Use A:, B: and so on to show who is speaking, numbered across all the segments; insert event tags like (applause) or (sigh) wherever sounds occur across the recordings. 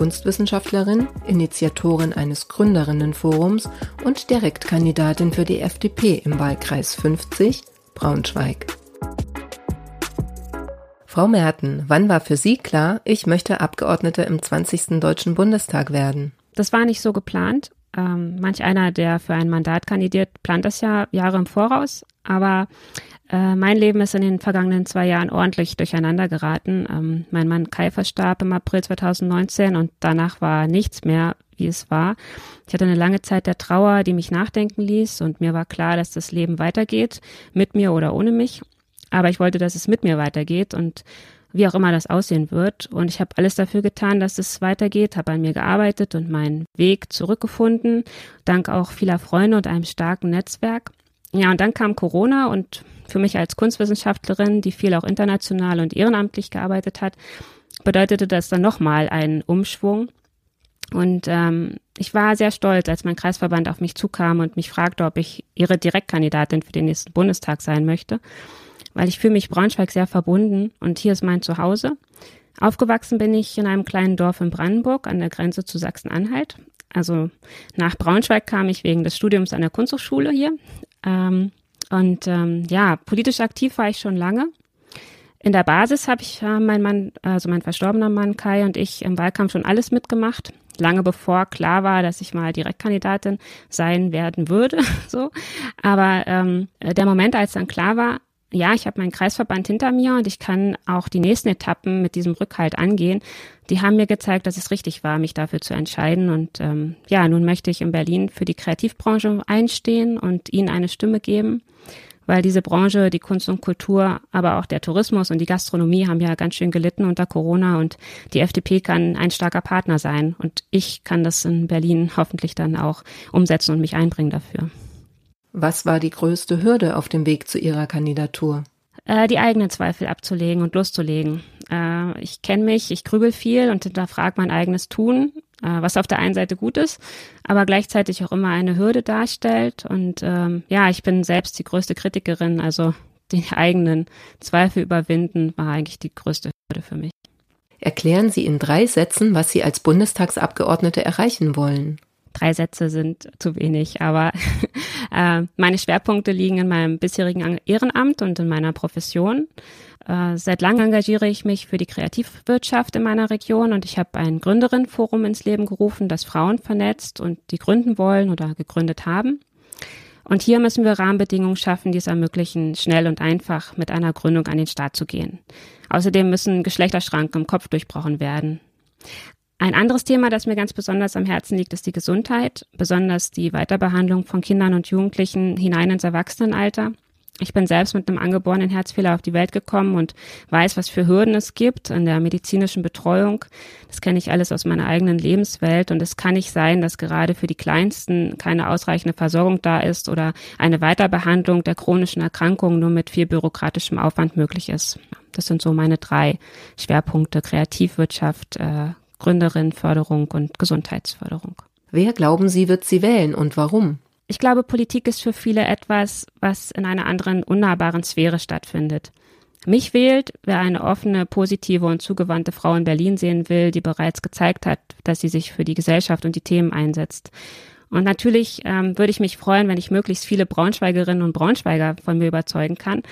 A: Kunstwissenschaftlerin, Initiatorin eines Gründerinnenforums und Direktkandidatin für die FDP im Wahlkreis 50 Braunschweig. Frau Merten, wann war für Sie klar, ich möchte Abgeordnete im 20. Deutschen Bundestag werden?
B: Das war nicht so geplant. Ähm, manch einer, der für ein Mandat kandidiert, plant das ja Jahre im Voraus. Aber äh, mein Leben ist in den vergangenen zwei Jahren ordentlich durcheinander geraten. Ähm, mein Mann Kai verstarb im April 2019 und danach war nichts mehr, wie es war. Ich hatte eine lange Zeit der Trauer, die mich nachdenken ließ und mir war klar, dass das Leben weitergeht, mit mir oder ohne mich. Aber ich wollte, dass es mit mir weitergeht und wie auch immer das aussehen wird. Und ich habe alles dafür getan, dass es weitergeht, habe an mir gearbeitet und meinen Weg zurückgefunden, dank auch vieler Freunde und einem starken Netzwerk. Ja, und dann kam Corona und für mich als Kunstwissenschaftlerin, die viel auch international und ehrenamtlich gearbeitet hat, bedeutete das dann nochmal einen Umschwung. Und ähm, ich war sehr stolz, als mein Kreisverband auf mich zukam und mich fragte, ob ich ihre Direktkandidatin für den nächsten Bundestag sein möchte weil ich fühle mich Braunschweig sehr verbunden und hier ist mein Zuhause. Aufgewachsen bin ich in einem kleinen Dorf in Brandenburg an der Grenze zu Sachsen-Anhalt. Also nach Braunschweig kam ich wegen des Studiums an der Kunsthochschule hier. Ähm, und ähm, ja, politisch aktiv war ich schon lange. In der Basis habe ich äh, mein Mann, also mein verstorbener Mann Kai und ich im Wahlkampf schon alles mitgemacht. Lange bevor klar war, dass ich mal Direktkandidatin sein werden würde. (laughs) so, aber ähm, der Moment, als dann klar war, ja, ich habe meinen Kreisverband hinter mir und ich kann auch die nächsten Etappen mit diesem Rückhalt angehen. Die haben mir gezeigt, dass es richtig war, mich dafür zu entscheiden. Und ähm, ja, nun möchte ich in Berlin für die Kreativbranche einstehen und ihnen eine Stimme geben, weil diese Branche, die Kunst und Kultur, aber auch der Tourismus und die Gastronomie haben ja ganz schön gelitten unter Corona und die FDP kann ein starker Partner sein. Und ich kann das in Berlin hoffentlich dann auch umsetzen und mich einbringen dafür.
A: Was war die größte Hürde auf dem Weg zu Ihrer Kandidatur?
B: Äh, die eigenen Zweifel abzulegen und loszulegen. Äh, ich kenne mich, ich grübel viel und hinterfrage mein eigenes Tun, äh, was auf der einen Seite gut ist, aber gleichzeitig auch immer eine Hürde darstellt. Und ähm, ja, ich bin selbst die größte Kritikerin, also (laughs) die eigenen Zweifel überwinden war eigentlich die größte Hürde für mich.
A: Erklären Sie in drei Sätzen, was Sie als Bundestagsabgeordnete erreichen wollen.
B: Drei Sätze sind zu wenig, aber (laughs) äh, meine Schwerpunkte liegen in meinem bisherigen Ehrenamt und in meiner Profession. Äh, seit langem engagiere ich mich für die Kreativwirtschaft in meiner Region und ich habe ein Gründerinnenforum ins Leben gerufen, das Frauen vernetzt und die gründen wollen oder gegründet haben. Und hier müssen wir Rahmenbedingungen schaffen, die es ermöglichen, schnell und einfach mit einer Gründung an den Start zu gehen. Außerdem müssen Geschlechterschranken im Kopf durchbrochen werden. Ein anderes Thema, das mir ganz besonders am Herzen liegt, ist die Gesundheit, besonders die Weiterbehandlung von Kindern und Jugendlichen hinein ins Erwachsenenalter. Ich bin selbst mit einem angeborenen Herzfehler auf die Welt gekommen und weiß, was für Hürden es gibt in der medizinischen Betreuung. Das kenne ich alles aus meiner eigenen Lebenswelt und es kann nicht sein, dass gerade für die Kleinsten keine ausreichende Versorgung da ist oder eine Weiterbehandlung der chronischen Erkrankungen nur mit viel bürokratischem Aufwand möglich ist. Das sind so meine drei Schwerpunkte Kreativwirtschaft, äh, Gründerinnenförderung und Gesundheitsförderung.
A: Wer glauben Sie, wird sie wählen und warum?
B: Ich glaube, Politik ist für viele etwas, was in einer anderen unnahbaren Sphäre stattfindet. Mich wählt, wer eine offene, positive und zugewandte Frau in Berlin sehen will, die bereits gezeigt hat, dass sie sich für die Gesellschaft und die Themen einsetzt. Und natürlich ähm, würde ich mich freuen, wenn ich möglichst viele Braunschweigerinnen und Braunschweiger von mir überzeugen kann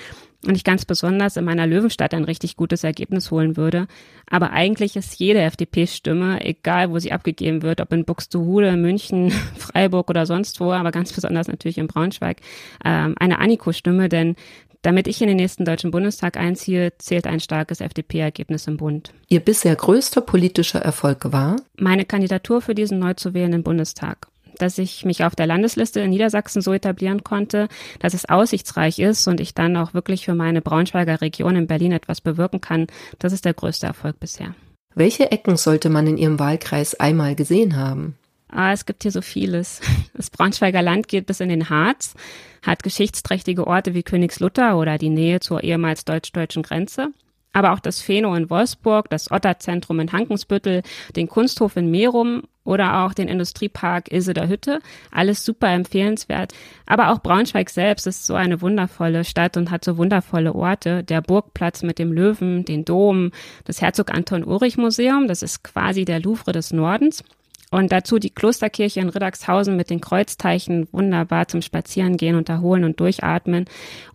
B: und ich ganz besonders in meiner Löwenstadt ein richtig gutes Ergebnis holen würde. Aber eigentlich ist jede FDP-Stimme, egal wo sie abgegeben wird, ob in Buxtehude, München, (laughs) Freiburg oder sonst wo, aber ganz besonders natürlich in Braunschweig, ähm, eine Aniko-Stimme, denn damit ich in den nächsten Deutschen Bundestag einziehe, zählt ein starkes FDP-Ergebnis im Bund.
A: Ihr bisher größter politischer Erfolg war?
B: Meine Kandidatur für diesen neu zu wählenden Bundestag dass ich mich auf der Landesliste in Niedersachsen so etablieren konnte, dass es aussichtsreich ist und ich dann auch wirklich für meine Braunschweiger Region in Berlin etwas bewirken kann. Das ist der größte Erfolg bisher.
A: Welche Ecken sollte man in Ihrem Wahlkreis einmal gesehen haben?
B: Ah, es gibt hier so vieles. (laughs) Das Braunschweiger Land geht bis in den Harz, hat geschichtsträchtige Orte wie Königslutter oder die Nähe zur ehemals deutsch-deutschen Grenze. Aber auch das Pheno in Wolfsburg, das Otterzentrum in Hankensbüttel, den Kunsthof in Merum oder auch den Industriepark Ilse Hütte. Alles super empfehlenswert. Aber auch Braunschweig selbst ist so eine wundervolle Stadt und hat so wundervolle Orte. Der Burgplatz mit dem Löwen, den Dom, das Herzog Anton Ulrich Museum, das ist quasi der Louvre des Nordens. Und dazu die Klosterkirche in Riddagshausen mit den Kreuzzeichen, wunderbar zum Spazierengehen und erholen und durchatmen.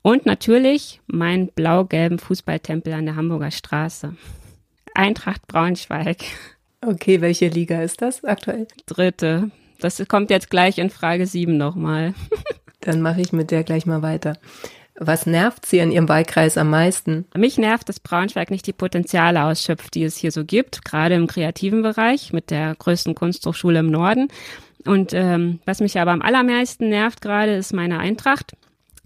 B: Und natürlich mein blau-gelben Fußballtempel an der Hamburger Straße. Eintracht Braunschweig.
A: Okay, welche Liga ist das aktuell?
B: Dritte. Das kommt jetzt gleich in Frage sieben nochmal. (laughs)
A: Dann mache ich mit der gleich mal weiter. Was nervt Sie in Ihrem Wahlkreis am meisten?
B: Mich nervt, dass Braunschweig nicht die Potenziale ausschöpft, die es hier so gibt, gerade im kreativen Bereich mit der größten Kunsthochschule im Norden. Und ähm, was mich aber am allermeisten nervt gerade, ist meine Eintracht,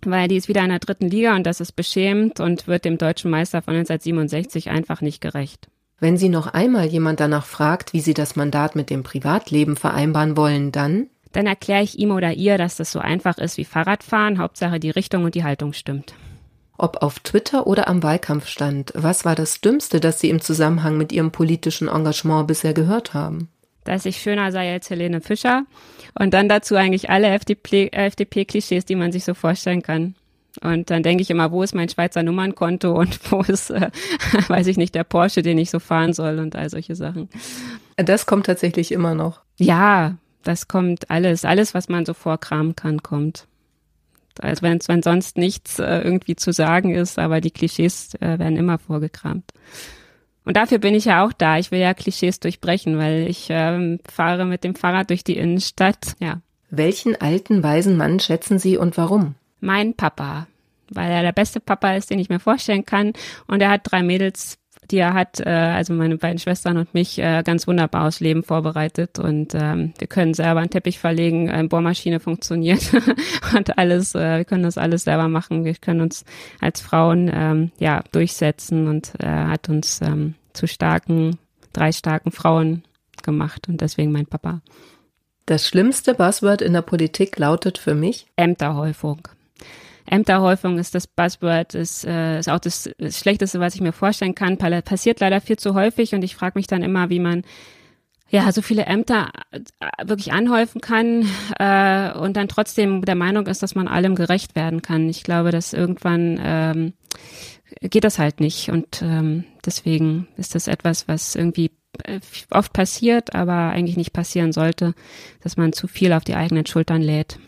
B: weil die ist wieder in der dritten Liga und das ist beschämend und wird dem deutschen Meister von 1967 einfach nicht gerecht.
A: Wenn Sie noch einmal jemand danach fragt, wie Sie das Mandat mit dem Privatleben vereinbaren wollen, dann
B: dann erkläre ich ihm oder ihr, dass das so einfach ist wie Fahrradfahren, Hauptsache die Richtung und die Haltung stimmt.
A: Ob auf Twitter oder am Wahlkampfstand, was war das Dümmste, das Sie im Zusammenhang mit Ihrem politischen Engagement bisher gehört haben?
B: Dass ich schöner sei als Helene Fischer und dann dazu eigentlich alle FDP-Klischees, die man sich so vorstellen kann. Und dann denke ich immer, wo ist mein Schweizer Nummernkonto und (laughs) wo ist, äh, (laughs) weiß ich nicht, der Porsche, den ich so fahren soll und all solche Sachen.
A: Das kommt tatsächlich immer noch.
B: Ja, das kommt alles, alles, was man so vorkramen kann, kommt. Also wenn, wenn sonst nichts äh, irgendwie zu sagen ist, aber die Klischees äh, werden immer vorgekramt. Und dafür bin ich ja auch da. Ich will ja Klischees durchbrechen, weil ich ähm, fahre mit dem Fahrrad durch die Innenstadt. Ja.
A: Welchen alten, weisen Mann schätzen Sie und warum?
B: Mein Papa, weil er der beste Papa ist, den ich mir vorstellen kann. Und er hat drei Mädels die er hat, äh, also meine beiden Schwestern und mich, äh, ganz wunderbar aufs Leben vorbereitet. Und ähm, wir können selber einen Teppich verlegen, eine Bohrmaschine funktioniert (laughs) und alles, äh, wir können das alles selber machen. Wir können uns als Frauen ähm, ja durchsetzen und er äh, hat uns ähm, zu starken, drei starken Frauen gemacht und deswegen mein Papa.
A: Das schlimmste Buzzword in der Politik lautet für mich
B: Ämterhäufung. Ämterhäufung ist das Buzzword, ist, äh, ist auch das, das Schlechteste, was ich mir vorstellen kann. Passiert leider viel zu häufig und ich frage mich dann immer, wie man ja so viele Ämter äh, wirklich anhäufen kann äh, und dann trotzdem der Meinung ist, dass man allem gerecht werden kann. Ich glaube, dass irgendwann ähm, geht das halt nicht und ähm, deswegen ist das etwas, was irgendwie äh, oft passiert, aber eigentlich nicht passieren sollte, dass man zu viel auf die eigenen Schultern lädt.